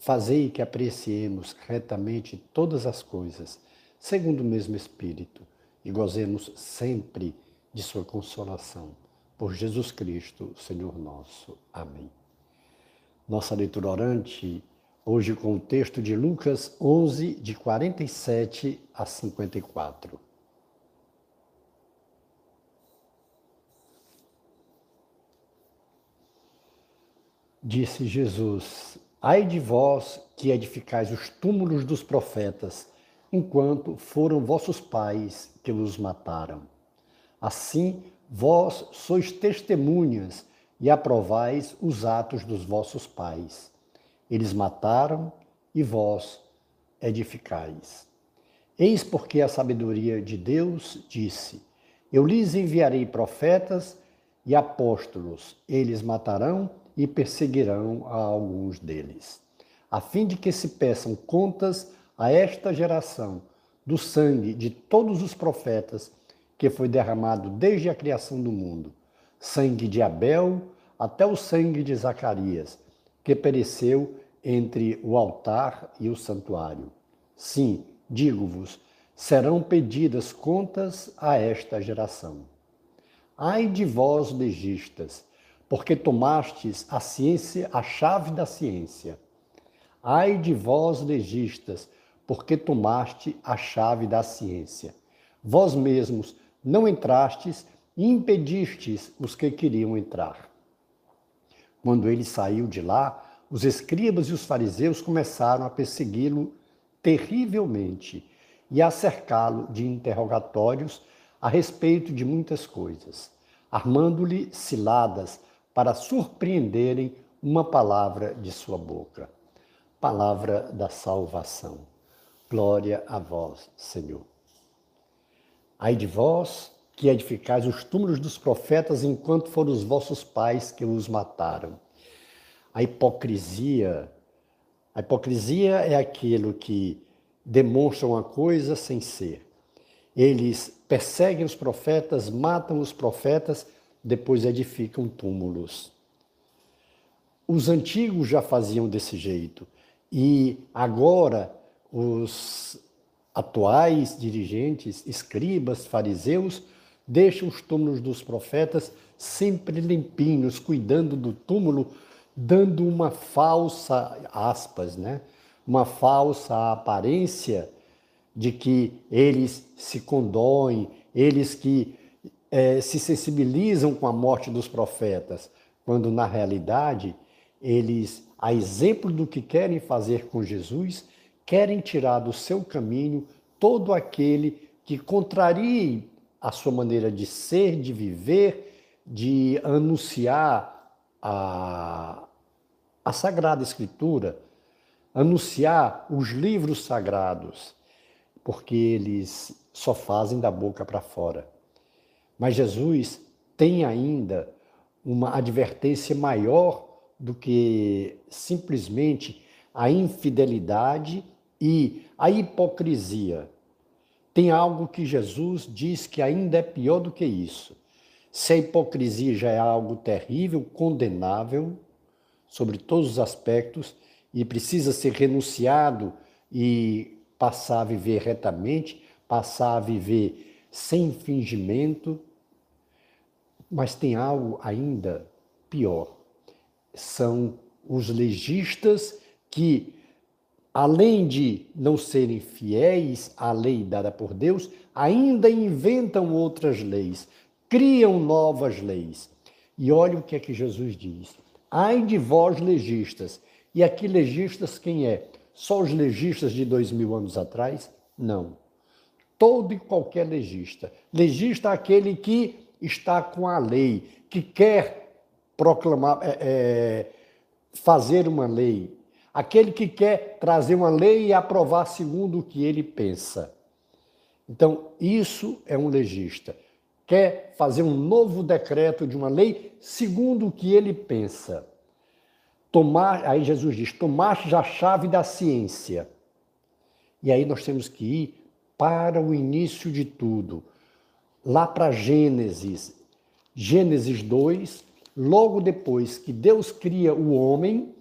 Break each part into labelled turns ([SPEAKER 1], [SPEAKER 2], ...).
[SPEAKER 1] Fazei que apreciemos retamente todas as coisas, segundo o mesmo Espírito, e gozemos sempre de Sua consolação. Por Jesus Cristo, Senhor nosso. Amém. Nossa leitura orante, hoje com o texto de Lucas 11, de 47 a 54. Disse Jesus: Ai de vós que edificais os túmulos dos profetas, enquanto foram vossos pais que os mataram. Assim, vós sois testemunhas e aprovais os atos dos vossos pais. Eles mataram e vós edificais. Eis porque a sabedoria de Deus disse: Eu lhes enviarei profetas e apóstolos, eles matarão e perseguirão a alguns deles, a fim de que se peçam contas a esta geração do sangue de todos os profetas que foi derramado desde a criação do mundo, sangue de Abel até o sangue de Zacarias, que pereceu entre o altar e o santuário. Sim, digo-vos, serão pedidas contas a esta geração. Ai de vós, legistas, porque tomastes a ciência, a chave da ciência. Ai de vós, legistas, porque tomaste a chave da ciência. Vós mesmos não entrastes e impedistes os que queriam entrar. Quando ele saiu de lá, os escribas e os fariseus começaram a persegui-lo terrivelmente e a cercá-lo de interrogatórios a respeito de muitas coisas, armando-lhe ciladas para surpreenderem uma palavra de sua boca. Palavra da salvação. Glória a vós, Senhor. Ai de vós que edificais os túmulos dos profetas enquanto foram os vossos pais que os mataram. A hipocrisia, a hipocrisia é aquilo que demonstra uma coisa sem ser. Eles perseguem os profetas, matam os profetas, depois edificam túmulos. Os antigos já faziam desse jeito e agora os atuais dirigentes, escribas, fariseus, deixam os túmulos dos profetas sempre limpinhos, cuidando do túmulo, dando uma falsa aspas, né? Uma falsa aparência de que eles se condoem, eles que é, se sensibilizam com a morte dos profetas, quando na realidade eles, a exemplo do que querem fazer com Jesus, querem tirar do seu caminho todo aquele que contrarie a sua maneira de ser, de viver, de anunciar a, a Sagrada Escritura, anunciar os livros sagrados, porque eles só fazem da boca para fora. Mas Jesus tem ainda uma advertência maior do que simplesmente a infidelidade e a hipocrisia. Tem algo que Jesus diz que ainda é pior do que isso. Se a hipocrisia já é algo terrível, condenável, sobre todos os aspectos, e precisa ser renunciado e passar a viver retamente, passar a viver sem fingimento, mas tem algo ainda pior. São os legistas que, além de não serem fiéis à lei dada por Deus, ainda inventam outras leis, criam novas leis. E olha o que é que Jesus diz. Ai de vós, legistas. E aqui, legistas, quem é? Só os legistas de dois mil anos atrás? Não. Todo e qualquer legista. Legista é aquele que está com a lei, que quer proclamar, é, é, fazer uma lei, aquele que quer trazer uma lei e aprovar segundo o que ele pensa. Então, isso é um legista. Quer fazer um novo decreto de uma lei segundo o que ele pensa. Tomar, aí Jesus diz: tomaste a chave da ciência. E aí nós temos que ir para o início de tudo, lá para Gênesis. Gênesis 2, logo depois que Deus cria o homem,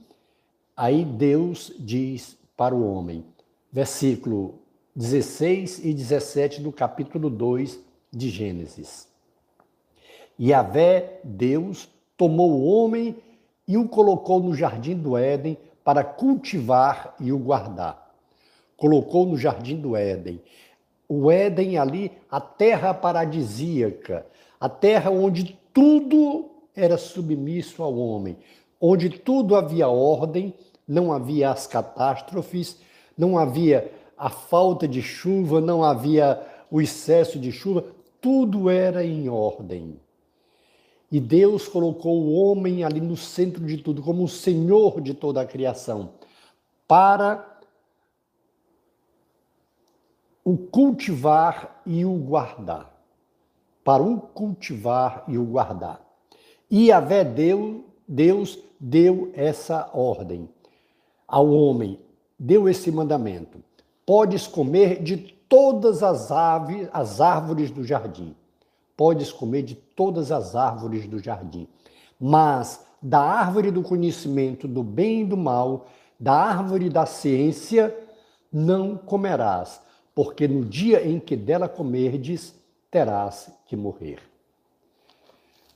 [SPEAKER 1] aí Deus diz para o homem, versículo 16 e 17 do capítulo 2 de Gênesis. E Yahvé, Deus, tomou o homem e o colocou no jardim do Éden para cultivar e o guardar. Colocou no jardim do Éden. O Éden ali, a terra paradisíaca, a terra onde tudo era submisso ao homem, onde tudo havia ordem, não havia as catástrofes, não havia a falta de chuva, não havia o excesso de chuva, tudo era em ordem. E Deus colocou o homem ali no centro de tudo, como o Senhor de toda a criação, para o cultivar e o guardar. Para o cultivar e o guardar. E a Deus, Deus deu essa ordem ao homem, deu esse mandamento: podes comer de todas as as árvores do jardim. Podes comer de todas as árvores do jardim. Mas da árvore do conhecimento do bem e do mal, da árvore da ciência, não comerás, porque no dia em que dela comerdes, terás que morrer.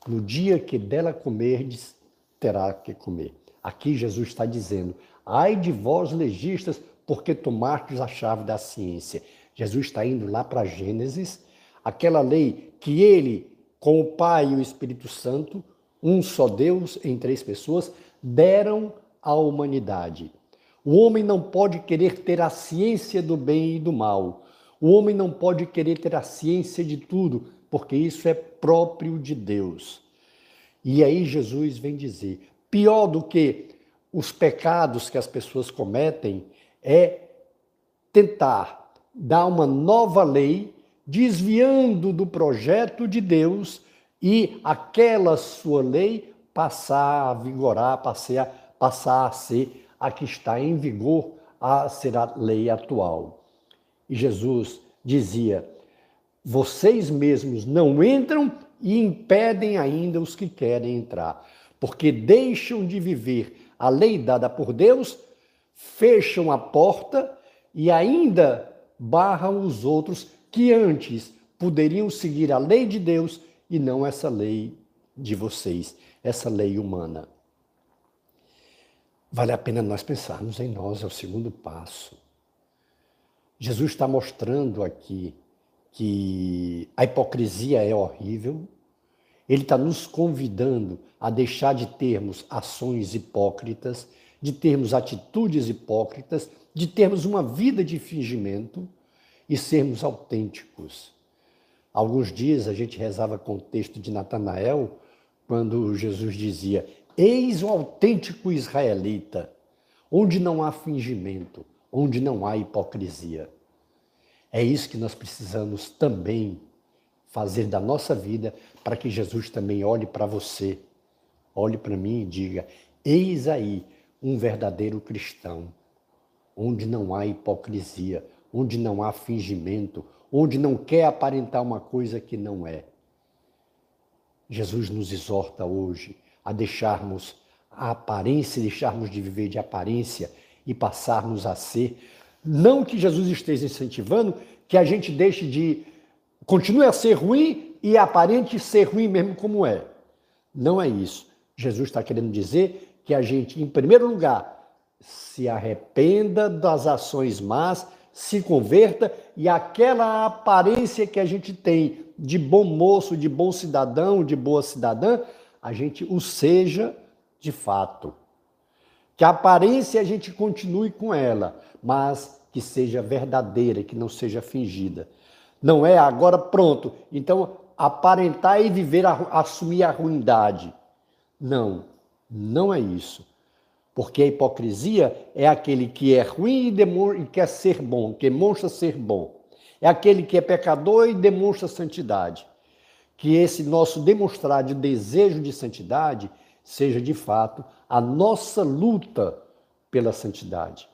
[SPEAKER 1] No dia que dela comerdes, terá que comer. Aqui Jesus está dizendo: ai de vós legistas, porque tomastes a chave da ciência. Jesus está indo lá para Gênesis, aquela lei que ele, com o Pai e o Espírito Santo, um só Deus em três pessoas, deram à humanidade. O homem não pode querer ter a ciência do bem e do mal. O homem não pode querer ter a ciência de tudo, porque isso é próprio de Deus. E aí Jesus vem dizer: pior do que os pecados que as pessoas cometem é tentar dar uma nova lei, desviando do projeto de Deus e aquela sua lei passar a vigorar, passar a, passar a ser a que está em vigor, a ser a lei atual. E Jesus dizia: vocês mesmos não entram e impedem ainda os que querem entrar, porque deixam de viver a lei dada por Deus, fecham a porta e ainda barram os outros que antes poderiam seguir a lei de Deus e não essa lei de vocês, essa lei humana. Vale a pena nós pensarmos em nós, é o segundo passo. Jesus está mostrando aqui que a hipocrisia é horrível, ele está nos convidando a deixar de termos ações hipócritas, de termos atitudes hipócritas, de termos uma vida de fingimento e sermos autênticos. Alguns dias a gente rezava com o texto de Natanael, quando Jesus dizia: Eis o autêntico israelita, onde não há fingimento, onde não há hipocrisia. É isso que nós precisamos também fazer da nossa vida para que Jesus também olhe para você, olhe para mim e diga: Eis aí um verdadeiro cristão, onde não há hipocrisia, onde não há fingimento, onde não quer aparentar uma coisa que não é. Jesus nos exorta hoje a deixarmos a aparência, deixarmos de viver de aparência e passarmos a ser. Não que Jesus esteja incentivando que a gente deixe de. continue a ser ruim e aparente ser ruim mesmo como é. Não é isso. Jesus está querendo dizer que a gente, em primeiro lugar, se arrependa das ações más, se converta e aquela aparência que a gente tem de bom moço, de bom cidadão, de boa cidadã, a gente o seja de fato. Que a aparência a gente continue com ela, mas que seja verdadeira, que não seja fingida. Não é agora pronto, então aparentar e viver, assumir a ruindade. Não, não é isso. Porque a hipocrisia é aquele que é ruim e, quer ser bom, que demonstra ser bom. É aquele que é pecador e demonstra santidade. Que esse nosso demonstrar de desejo de santidade seja de fato a nossa luta pela santidade.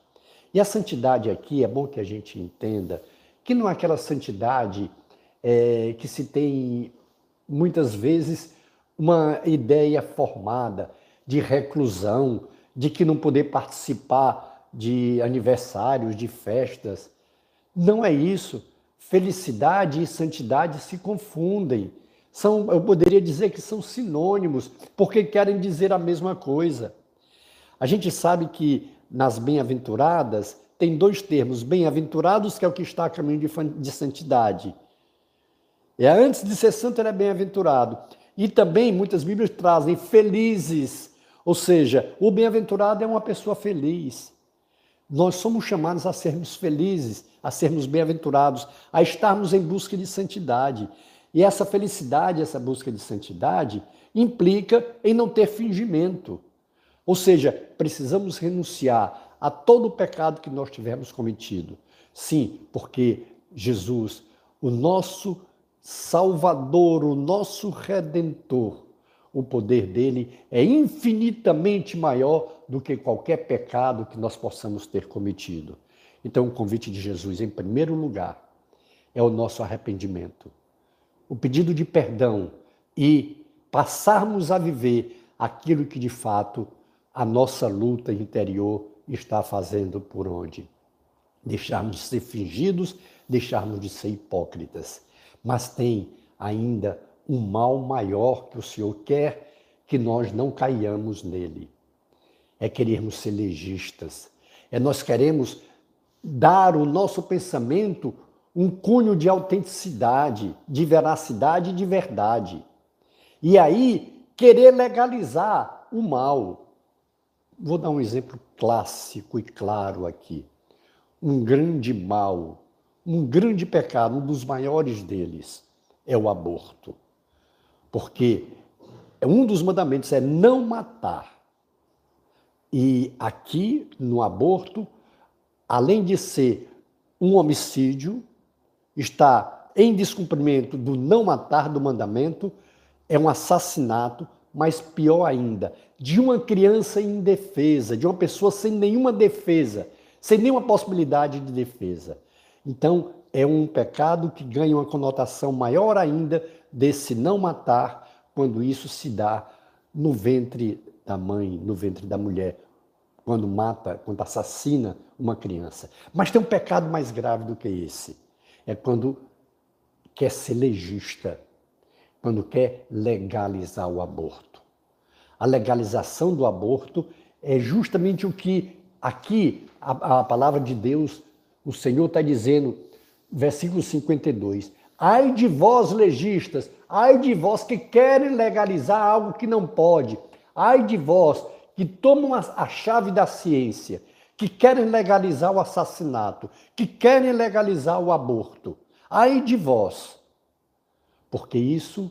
[SPEAKER 1] E a santidade aqui é bom que a gente entenda que não é aquela santidade é, que se tem muitas vezes uma ideia formada de reclusão, de que não poder participar de aniversários, de festas. Não é isso. Felicidade e santidade se confundem. São, eu poderia dizer que são sinônimos, porque querem dizer a mesma coisa. A gente sabe que nas bem-aventuradas tem dois termos: bem-aventurados, que é o que está a caminho de, de santidade. É antes de ser santo, ele é bem-aventurado. E também muitas Bíblias trazem felizes, ou seja, o bem-aventurado é uma pessoa feliz. Nós somos chamados a sermos felizes, a sermos bem-aventurados, a estarmos em busca de santidade. E essa felicidade, essa busca de santidade, implica em não ter fingimento. Ou seja, precisamos renunciar a todo o pecado que nós tivermos cometido. Sim, porque Jesus, o nosso Salvador, o nosso Redentor, o poder dele é infinitamente maior do que qualquer pecado que nós possamos ter cometido. Então, o convite de Jesus, em primeiro lugar, é o nosso arrependimento, o pedido de perdão e passarmos a viver aquilo que de fato a nossa luta interior está fazendo por onde. Deixarmos de ser fingidos, deixarmos de ser hipócritas. Mas tem ainda um mal maior que o Senhor quer que nós não caiamos nele. É querermos ser legistas. É nós queremos dar o nosso pensamento um cunho de autenticidade, de veracidade e de verdade. E aí, querer legalizar o mal. Vou dar um exemplo clássico e claro aqui. Um grande mal um grande pecado, um dos maiores deles, é o aborto. Porque um dos mandamentos é não matar. E aqui, no aborto, além de ser um homicídio, está em descumprimento do não matar do mandamento, é um assassinato, mas pior ainda, de uma criança indefesa, de uma pessoa sem nenhuma defesa, sem nenhuma possibilidade de defesa. Então, é um pecado que ganha uma conotação maior ainda desse não matar, quando isso se dá no ventre da mãe, no ventre da mulher, quando mata, quando assassina uma criança. Mas tem um pecado mais grave do que esse. É quando quer ser legista, quando quer legalizar o aborto. A legalização do aborto é justamente o que aqui a, a palavra de Deus o Senhor está dizendo, versículo 52, ai de vós legistas, ai de vós que querem legalizar algo que não pode, ai de vós que tomam a chave da ciência, que querem legalizar o assassinato, que querem legalizar o aborto. Ai de vós, porque isso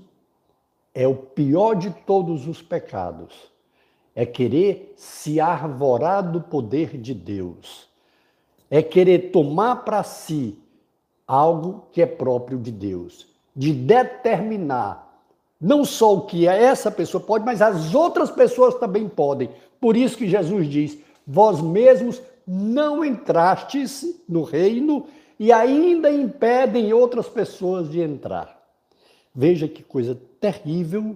[SPEAKER 1] é o pior de todos os pecados. É querer se arvorar do poder de Deus é querer tomar para si algo que é próprio de Deus, de determinar não só o que essa pessoa pode, mas as outras pessoas também podem. Por isso que Jesus diz: vós mesmos não entrastes no reino e ainda impedem outras pessoas de entrar. Veja que coisa terrível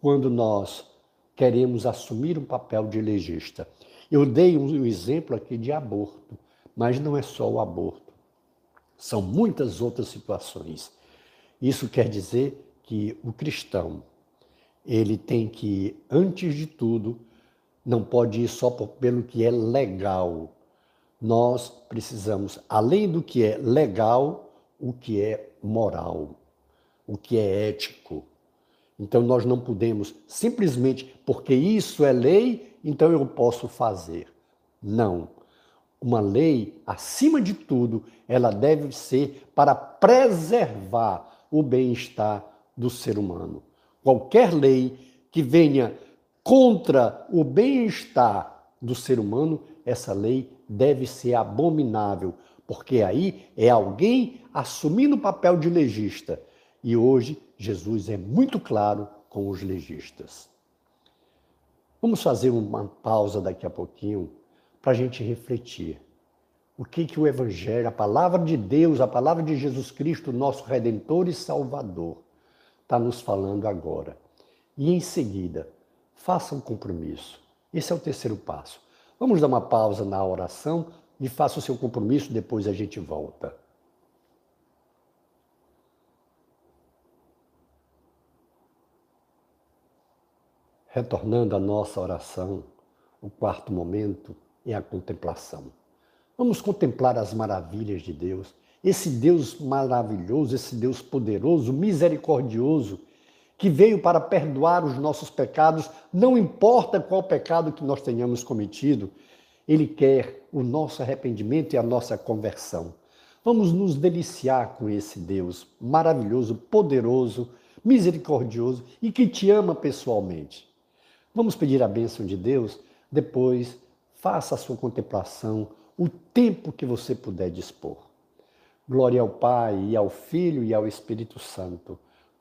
[SPEAKER 1] quando nós queremos assumir um papel de legista. Eu dei um exemplo aqui de aborto. Mas não é só o aborto, são muitas outras situações. Isso quer dizer que o cristão, ele tem que, antes de tudo, não pode ir só pelo que é legal. Nós precisamos, além do que é legal, o que é moral, o que é ético. Então nós não podemos simplesmente porque isso é lei, então eu posso fazer. Não uma lei, acima de tudo, ela deve ser para preservar o bem-estar do ser humano. Qualquer lei que venha contra o bem-estar do ser humano, essa lei deve ser abominável, porque aí é alguém assumindo o papel de legista. E hoje Jesus é muito claro com os legistas. Vamos fazer uma pausa daqui a pouquinho para a gente refletir. O que, que o Evangelho, a palavra de Deus, a palavra de Jesus Cristo, nosso Redentor e Salvador, está nos falando agora. E em seguida, faça um compromisso. Esse é o terceiro passo. Vamos dar uma pausa na oração e faça o seu compromisso, depois a gente volta. Retornando à nossa oração, o quarto momento é a contemplação. Vamos contemplar as maravilhas de Deus, esse Deus maravilhoso, esse Deus poderoso, misericordioso, que veio para perdoar os nossos pecados, não importa qual pecado que nós tenhamos cometido, ele quer o nosso arrependimento e a nossa conversão. Vamos nos deliciar com esse Deus maravilhoso, poderoso, misericordioso e que te ama pessoalmente. Vamos pedir a bênção de Deus? Depois, faça a sua contemplação o tempo que você puder dispor. Glória ao Pai, e ao Filho e ao Espírito Santo,